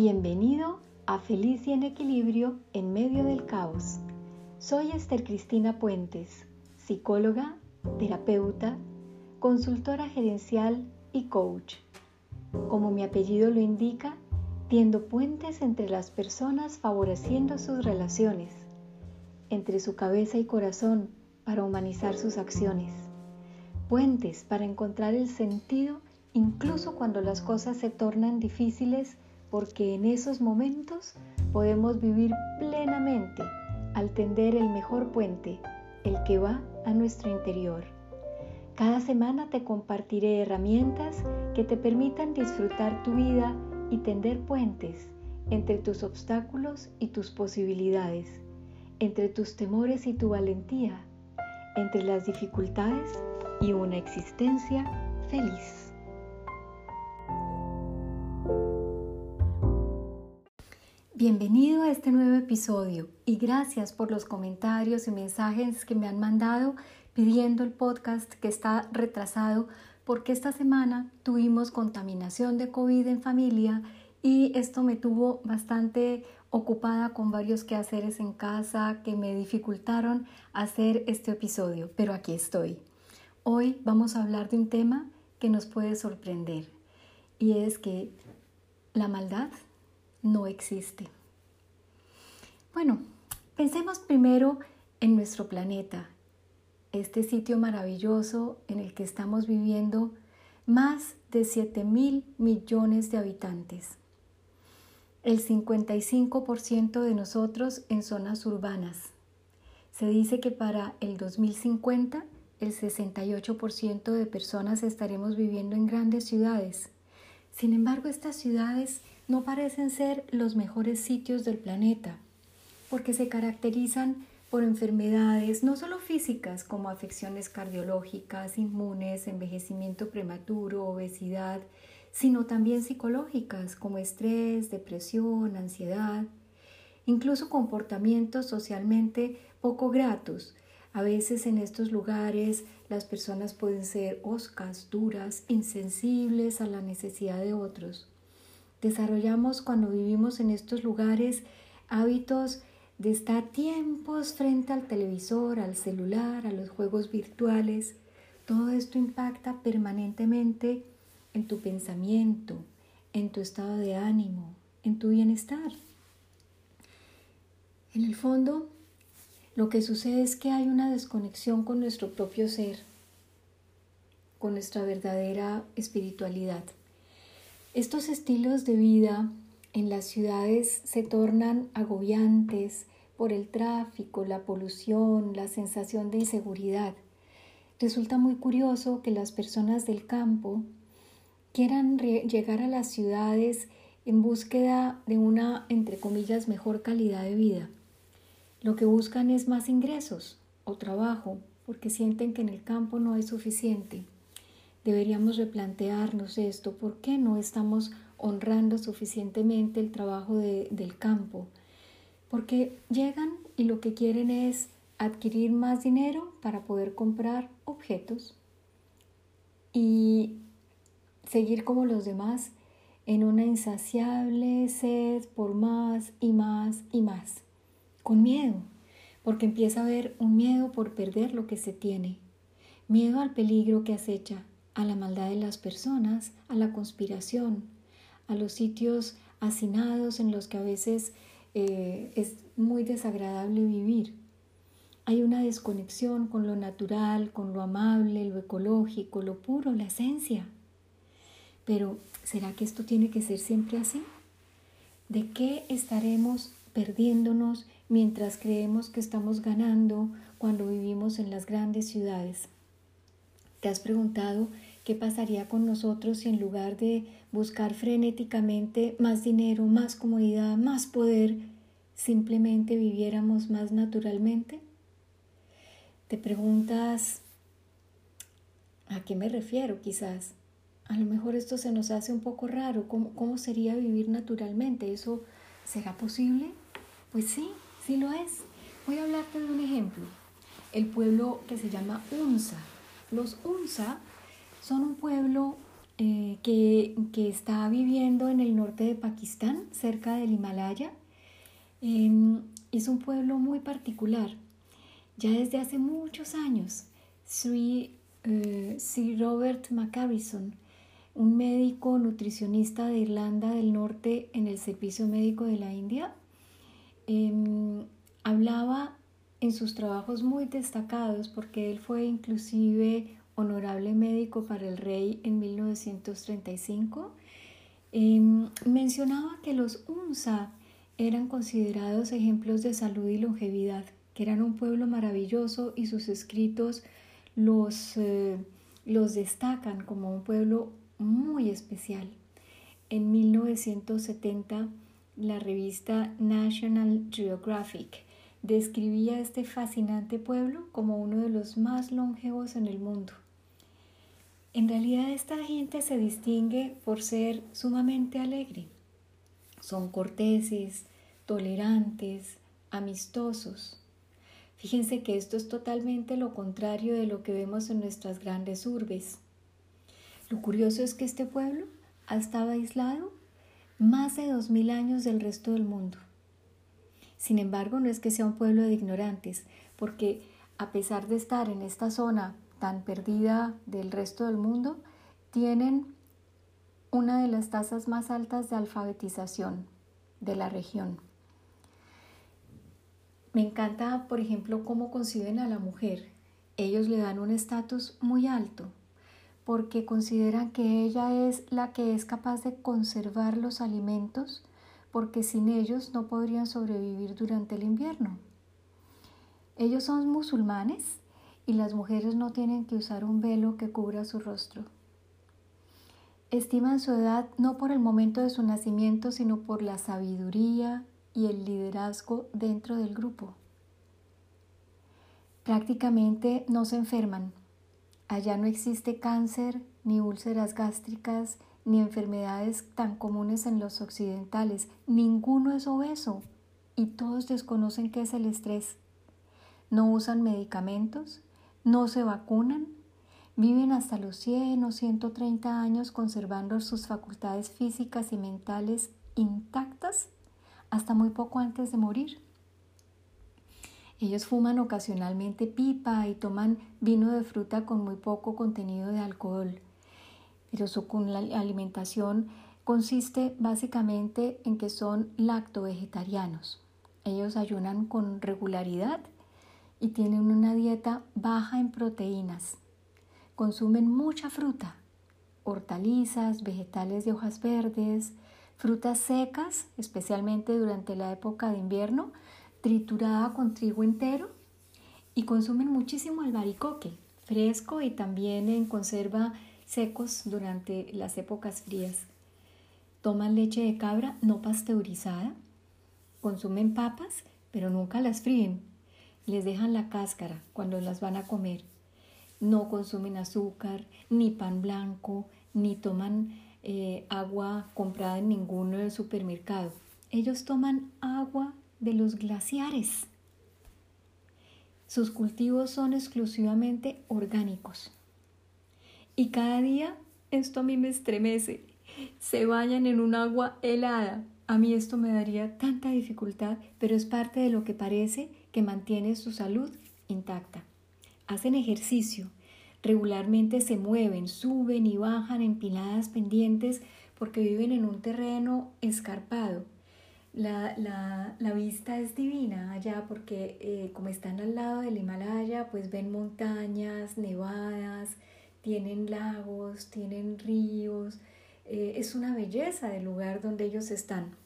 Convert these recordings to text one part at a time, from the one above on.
Bienvenido a Feliz y en Equilibrio en medio del caos. Soy Esther Cristina Puentes, psicóloga, terapeuta, consultora gerencial y coach. Como mi apellido lo indica, tiendo puentes entre las personas favoreciendo sus relaciones, entre su cabeza y corazón para humanizar sus acciones, puentes para encontrar el sentido incluso cuando las cosas se tornan difíciles porque en esos momentos podemos vivir plenamente al tender el mejor puente, el que va a nuestro interior. Cada semana te compartiré herramientas que te permitan disfrutar tu vida y tender puentes entre tus obstáculos y tus posibilidades, entre tus temores y tu valentía, entre las dificultades y una existencia feliz. Bienvenido a este nuevo episodio y gracias por los comentarios y mensajes que me han mandado pidiendo el podcast que está retrasado porque esta semana tuvimos contaminación de COVID en familia y esto me tuvo bastante ocupada con varios quehaceres en casa que me dificultaron hacer este episodio, pero aquí estoy. Hoy vamos a hablar de un tema que nos puede sorprender y es que la maldad no existe. Bueno, pensemos primero en nuestro planeta, este sitio maravilloso en el que estamos viviendo más de 7 mil millones de habitantes. El 55% de nosotros en zonas urbanas. Se dice que para el 2050 el 68% de personas estaremos viviendo en grandes ciudades. Sin embargo, estas ciudades no parecen ser los mejores sitios del planeta, porque se caracterizan por enfermedades no solo físicas como afecciones cardiológicas, inmunes, envejecimiento prematuro, obesidad, sino también psicológicas como estrés, depresión, ansiedad, incluso comportamientos socialmente poco gratos. A veces en estos lugares las personas pueden ser oscas, duras, insensibles a la necesidad de otros. Desarrollamos cuando vivimos en estos lugares hábitos de estar tiempos frente al televisor, al celular, a los juegos virtuales. Todo esto impacta permanentemente en tu pensamiento, en tu estado de ánimo, en tu bienestar. En el fondo, lo que sucede es que hay una desconexión con nuestro propio ser, con nuestra verdadera espiritualidad. Estos estilos de vida en las ciudades se tornan agobiantes por el tráfico, la polución, la sensación de inseguridad. Resulta muy curioso que las personas del campo quieran llegar a las ciudades en búsqueda de una, entre comillas, mejor calidad de vida. Lo que buscan es más ingresos o trabajo porque sienten que en el campo no hay suficiente. Deberíamos replantearnos esto, ¿por qué no estamos honrando suficientemente el trabajo del campo? Porque llegan y lo que quieren es adquirir más dinero para poder comprar objetos y seguir como los demás en una insaciable sed por más y más y más, con miedo, porque empieza a haber un miedo por perder lo que se tiene, miedo al peligro que acecha, a la maldad de las personas, a la conspiración, a los sitios hacinados en los que a veces eh, es muy desagradable vivir. Hay una desconexión con lo natural, con lo amable, lo ecológico, lo puro, la esencia. Pero, ¿será que esto tiene que ser siempre así? ¿De qué estaremos perdiéndonos mientras creemos que estamos ganando cuando vivimos en las grandes ciudades? ¿Te has preguntado ¿Qué pasaría con nosotros si en lugar de buscar frenéticamente más dinero, más comodidad, más poder, simplemente viviéramos más naturalmente? Te preguntas, ¿a qué me refiero quizás? A lo mejor esto se nos hace un poco raro. ¿Cómo, cómo sería vivir naturalmente? ¿Eso será posible? Pues sí, sí lo es. Voy a hablarte de un ejemplo. El pueblo que se llama Unza. Los Unza son un pueblo eh, que, está viviendo en el norte de Pakistán, cerca del Himalaya. Em, es un pueblo muy particular. Ya desde hace muchos años, Sir, eh, Sir Robert McCarrison, un médico nutricionista de Irlanda del Norte en el Servicio Médico de la India, em, hablaba en sus trabajos muy destacados porque él fue inclusive honorable médico para el rey en 1935, em, mencionaba que los UNSA eran considerados ejemplos de salud y longevidad, que eran un pueblo maravilloso y sus escritos los, eh, los destacan como un pueblo muy especial. En 1970, la revista National Geographic describía este fascinante pueblo como uno de los más longevos en el mundo. En realidad esta gente se distingue por ser sumamente alegre. Son corteses, tolerantes, amistosos. Fíjense que esto es totalmente lo contrario de lo que vemos en nuestras grandes urbes. Lo curioso es que este pueblo ha estado aislado más de dos mil años del resto del mundo. Sin embargo, no es que sea un pueblo de ignorantes, porque a pesar de estar en esta zona tan perdida del resto del mundo, tienen una de las tasas más altas de alfabetización de la región. Me encanta, por ejemplo, cómo conciben a la mujer. Ellos le dan un estatus muy alto porque consideran que ella es la que es capaz de conservar los alimentos porque sin ellos no podrían sobrevivir durante el invierno. Ellos son musulmanes y las mujeres no tienen que usar un velo que cubra su rostro. Estiman su edad no por el momento de su nacimiento, sino por la sabiduría y el liderazgo dentro del grupo. Prácticamente no se enferman. Allá no existe cáncer, ni úlceras gástricas, ni enfermedades tan comunes en los occidentales. Ninguno es obeso y todos desconocen qué es el estrés. No usan medicamentos, no se vacunan, viven hasta los 100 o 130 años conservando sus facultades físicas y mentales intactas hasta muy poco antes de morir. Ellos fuman ocasionalmente pipa y toman vino de fruta con muy poco contenido de alcohol pero su alimentación consiste básicamente en que son lacto-vegetarianos. Ellos ayunan con regularidad y tienen una dieta baja en proteínas. Consumen mucha fruta, hortalizas, vegetales de hojas verdes, frutas secas, especialmente durante la época de invierno, triturada con trigo entero y consumen muchísimo albaricoque, fresco y también en conserva secos durante las épocas frías. Toman leche de cabra no pasteurizada, consumen papas, pero nunca las fríen. Les dejan la cáscara cuando las van a comer. No consumen azúcar, ni pan blanco, ni toman eh, agua comprada en ningún supermercado. Ellos toman agua de los glaciares. Sus cultivos son exclusivamente orgánicos. Y cada día esto a mí me estremece. Se bañan en un agua helada. A mí esto me daría tanta dificultad, pero es parte de lo que parece que mantiene su salud intacta. Hacen ejercicio, regularmente se mueven, suben y bajan empinadas pendientes porque viven en un terreno escarpado. La, vista es divina allá porque eh, como están al lado del Himalaya, pues ven montañas, nevadas, tienen lagos, tienen ríos, eh, es una belleza del lugar donde ellos están.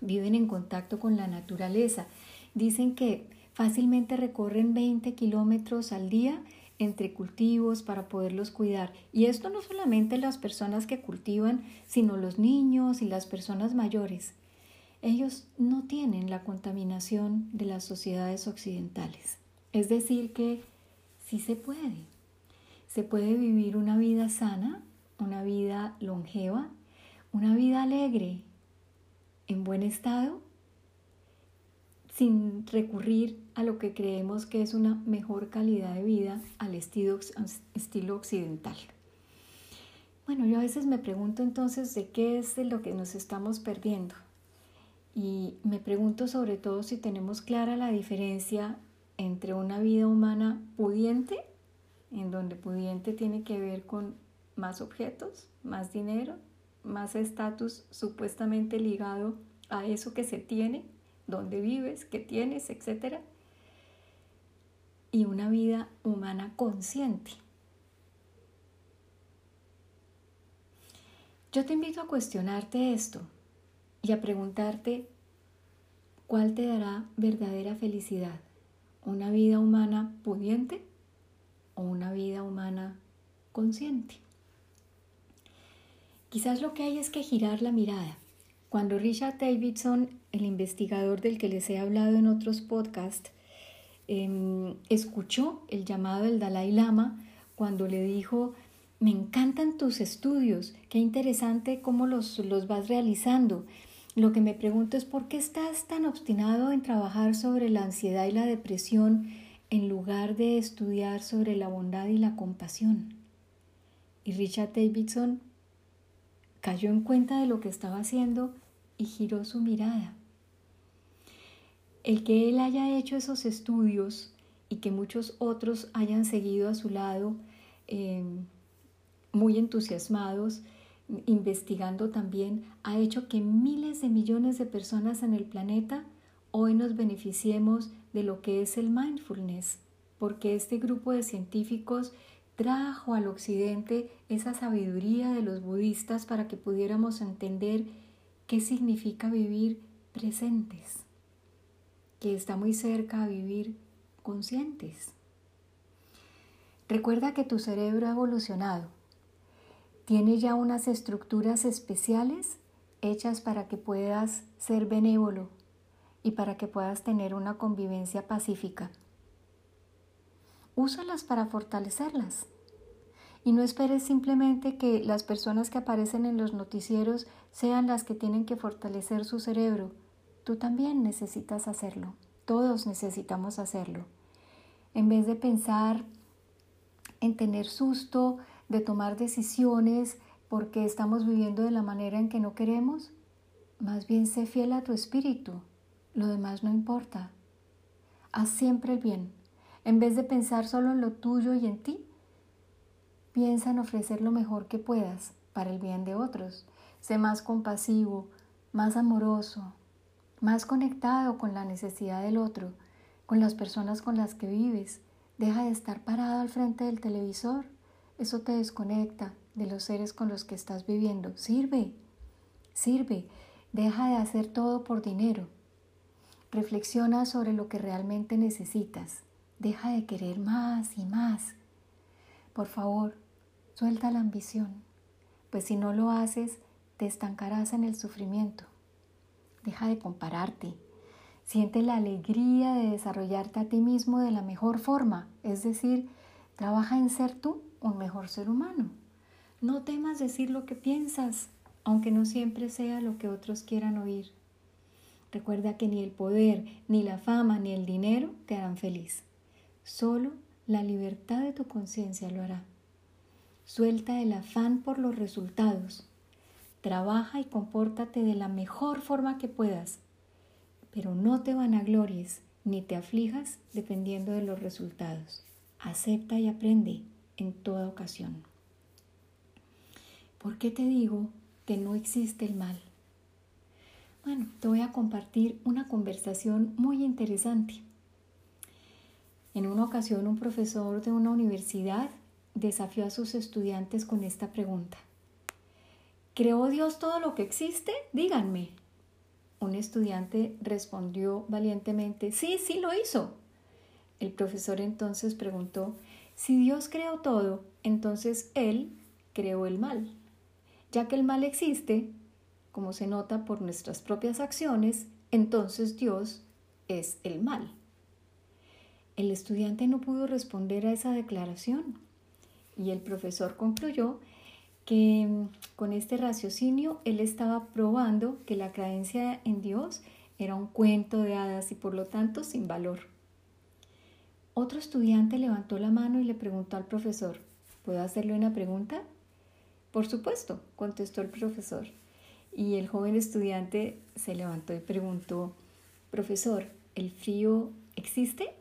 Viven en contacto con la naturaleza. Dicen que fácilmente recorren 20 kilómetros al día entre cultivos para poderlos cuidar. Y esto no solamente las personas que cultivan, sino los niños y las personas mayores. Ellos no tienen la contaminación de las sociedades occidentales. Es decir, que sí se puede. Se puede vivir una vida sana, una vida longeva, una vida alegre, en buen estado, sin recurrir a lo que creemos que es una mejor calidad de vida al estilo, estilo occidental. Bueno, yo a veces me pregunto entonces de qué es de lo que nos estamos perdiendo. Y me pregunto sobre todo si tenemos clara la diferencia entre una vida humana pudiente, en donde pudiente tiene que ver con más objetos, más dinero, más estatus supuestamente ligado a eso que se tiene, donde vives, qué tienes, etc. Y una vida humana consciente. Yo te invito a cuestionarte esto y a preguntarte cuál te dará verdadera felicidad, una vida humana pudiente o una vida humana consciente. Quizás lo que hay es que girar la mirada. Cuando Richard Davidson, el investigador del que les he hablado en otros podcasts, em, escuchó el llamado del Dalai Lama cuando le dijo, me encantan tus estudios, qué interesante cómo los, los vas realizando. Lo que me pregunto es por qué estás tan obstinado en trabajar sobre la ansiedad y la depresión en lugar de estudiar sobre la bondad y la compasión. Y Richard Davidson cayó en cuenta de lo que estaba haciendo y giró su mirada. El que él haya hecho esos estudios y que muchos otros hayan seguido a su lado, em, muy entusiasmados, investigando también, ha hecho que miles de millones de personas en el planeta hoy nos beneficiemos de lo que es el mindfulness, porque este grupo de científicos trajo al occidente esa sabiduría de los budistas para que pudiéramos entender qué significa vivir presentes, que está muy cerca a vivir conscientes. Recuerda que tu cerebro ha evolucionado, tiene ya unas estructuras especiales hechas para que puedas ser benévolo y para que puedas tener una convivencia pacífica úsalas para fortalecerlas. Y no esperes simplemente que las personas que aparecen en los noticieros sean las que tienen que fortalecer su cerebro. Tú también necesitas hacerlo. Todos necesitamos hacerlo. En vez de pensar en tener susto, de tomar decisiones porque estamos viviendo de la manera en que no queremos, más bien sé fiel a tu espíritu. Lo demás no importa. Haz siempre el bien en vez de pensar solo en lo tuyo y en ti, piensa en ofrecer lo mejor que puedas para el bien de otros. Sé más compasivo, más amoroso, más conectado con la necesidad del otro, con las personas con las que vives. Deja de estar parado al frente del televisor. Eso te desconecta de los seres con los que estás viviendo. Sirve, sirve. Deja de hacer todo por dinero. Reflexiona sobre lo que realmente necesitas. Deja de querer más y más. Por favor, suelta la ambición, pues si no lo haces, te estancarás en el sufrimiento. Deja de compararte. Siente la alegría de desarrollarte a ti mismo de la mejor forma, es decir, trabaja en ser tú un mejor ser humano. No temas decir lo que piensas, aunque no siempre sea lo que otros quieran oír. Recuerda que ni el poder, ni la fama, ni el dinero te harán feliz. Solo la libertad de tu conciencia lo hará. Suelta el afán por los resultados. Trabaja y compórtate de la mejor forma que puedas, pero no te vanaglories ni te aflijas dependiendo de los resultados. Acepta y aprende en toda ocasión. ¿Por qué te digo que no existe el mal? Bueno, te voy a compartir una conversación muy interesante en una ocasión un profesor de una universidad desafió a sus estudiantes con esta pregunta. ¿Creó Dios todo lo que existe? Díganme. Un estudiante respondió valientemente, sí, sí lo hizo. El profesor entonces preguntó, si Dios creó todo, entonces Él creó el mal. Ya que el mal existe, como se nota por nuestras propias acciones, entonces Dios es el mal. El estudiante no pudo responder a esa declaración y el profesor concluyó que mm, con este raciocinio él estaba probando que la creencia en Dios era un cuento de hadas y por lo tanto sin valor. Otro estudiante levantó la mano y le preguntó al profesor, ¿puedo hacerle una pregunta? Por supuesto, contestó el profesor. Y el joven estudiante se levantó y preguntó, Profesor, ¿el frío existe?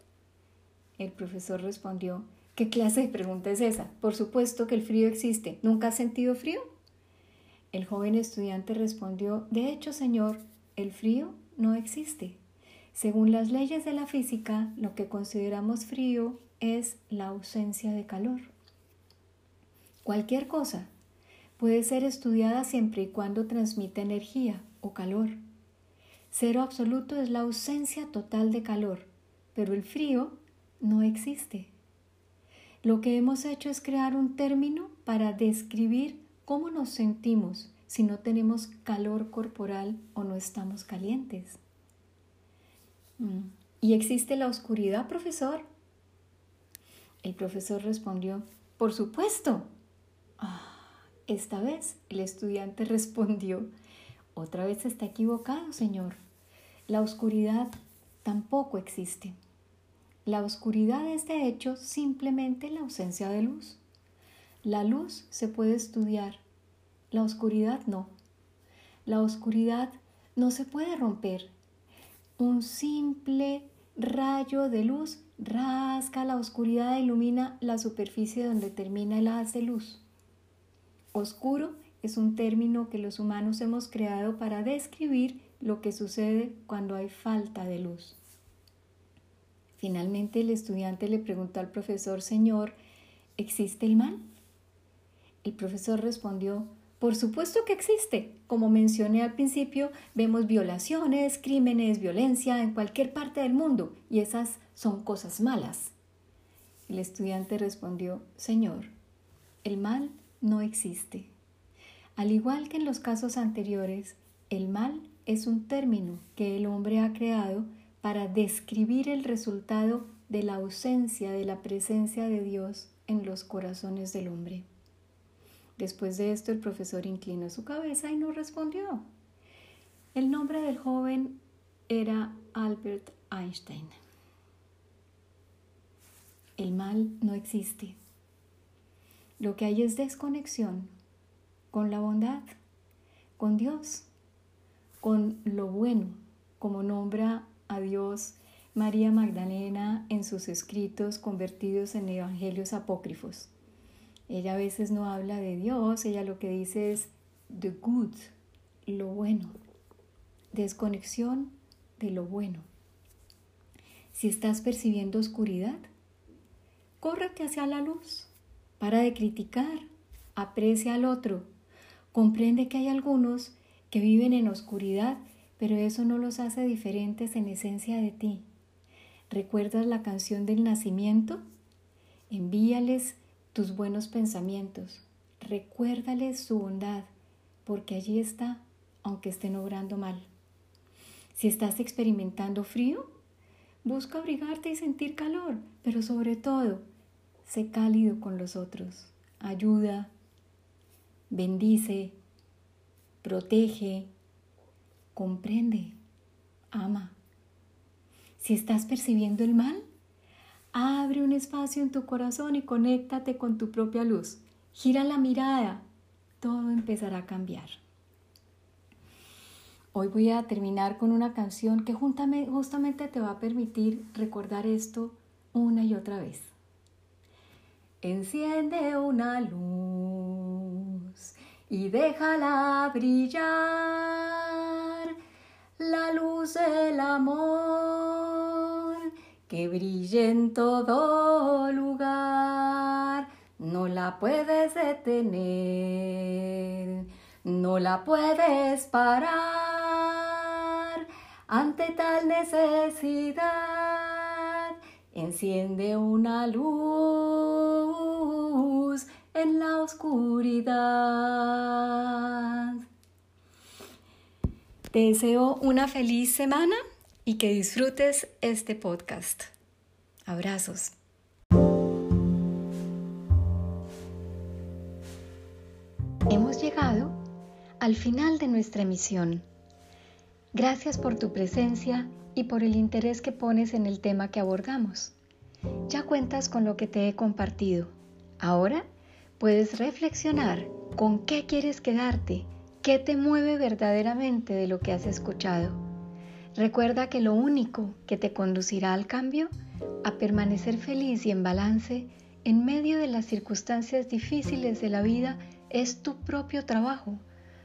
El profesor respondió, ¿qué clase de pregunta es esa? Por supuesto que el frío existe. ¿Nunca has sentido frío? El joven estudiante respondió, de hecho, señor, el frío no existe. Según las leyes de la física, lo que consideramos frío es la ausencia de calor. Cualquier cosa puede ser estudiada siempre y cuando transmita energía o calor. Cero absoluto es la ausencia total de calor, pero el frío no existe. Lo que hemos hecho es crear un término para describir cómo nos sentimos si no tenemos calor corporal o no estamos calientes. Mm. ¿Y existe la oscuridad, profesor? El profesor respondió, por supuesto. Ah, esta vez el estudiante respondió, otra vez está equivocado, señor. La oscuridad tampoco existe. La oscuridad es de hecho simplemente la ausencia de luz. La luz se puede estudiar, la oscuridad no. La oscuridad no se puede romper. Un simple rayo de luz rasca la oscuridad e ilumina la superficie donde termina el haz de luz. Oscuro es un término que los humanos hemos creado para describir lo que sucede cuando hay falta de luz. Finalmente el estudiante le preguntó al profesor, Señor, ¿existe el mal? El profesor respondió, por supuesto que existe. Como mencioné al principio, vemos violaciones, crímenes, violencia en cualquier parte del mundo y esas son cosas malas. El estudiante respondió, Señor, el mal no existe. Al igual que en los casos anteriores, el mal es un término que el hombre ha creado para describir el resultado de la ausencia de la presencia de Dios en los corazones del hombre. Después de esto el profesor inclinó su cabeza y no respondió. El nombre del joven era Albert Einstein. El mal no existe. Lo que hay es desconexión con la bondad, con Dios, con lo bueno, como nombra a Dios María Magdalena en sus escritos convertidos en evangelios apócrifos. Ella a veces no habla de Dios, ella lo que dice es the good, lo bueno, desconexión de lo bueno. Si estás percibiendo oscuridad, córrete hacia la luz, para de criticar, aprecia al otro, comprende que hay algunos que viven en oscuridad pero eso no los hace diferentes en esencia de ti. ¿Recuerdas la canción del nacimiento? Envíales tus buenos pensamientos, recuérdales su bondad, porque allí está, aunque estén obrando mal. Si estás experimentando frío, busca abrigarte y sentir calor, pero sobre todo, sé cálido con los otros. Ayuda, bendice, protege, comprende, ama. Si estás percibiendo el mal, abre un espacio en tu corazón y conéctate con tu propia luz. Gira la mirada, todo empezará a cambiar. Hoy voy a terminar con una canción que justamente te va a permitir recordar esto una y otra vez. Enciende una luz y déjala brillar la luz del amor que brille en todo lugar. No la puedes detener, no la puedes parar ante tal necesidad. Enciende una luz en la oscuridad. Te deseo una feliz semana y que disfrutes este podcast. Abrazos. Hemos llegado al final de nuestra emisión. Gracias por tu presencia y por el interés que pones en el tema que abordamos. Ya cuentas con lo que te he compartido. Ahora Puedes reflexionar con qué quieres quedarte, qué te mueve verdaderamente de lo que has escuchado. Recuerda que lo único que te conducirá al cambio, a permanecer feliz y en balance en medio de las circunstancias difíciles de la vida, es tu propio trabajo,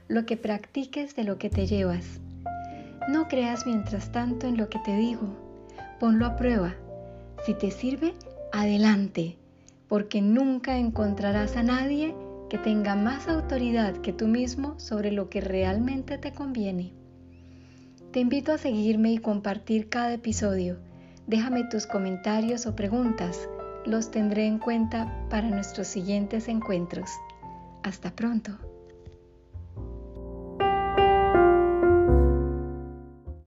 lo que practiques de lo que te llevas. No creas mientras tanto en lo que te digo, ponlo a prueba. Si te sirve, adelante, porque nunca encontrarás a nadie que tenga más autoridad que tú mismo sobre lo que realmente te conviene. Te invito a seguirme y compartir cada episodio. Déjame tus comentarios o preguntas. Los tendré en cuenta para nuestros siguientes encuentros. Hasta pronto.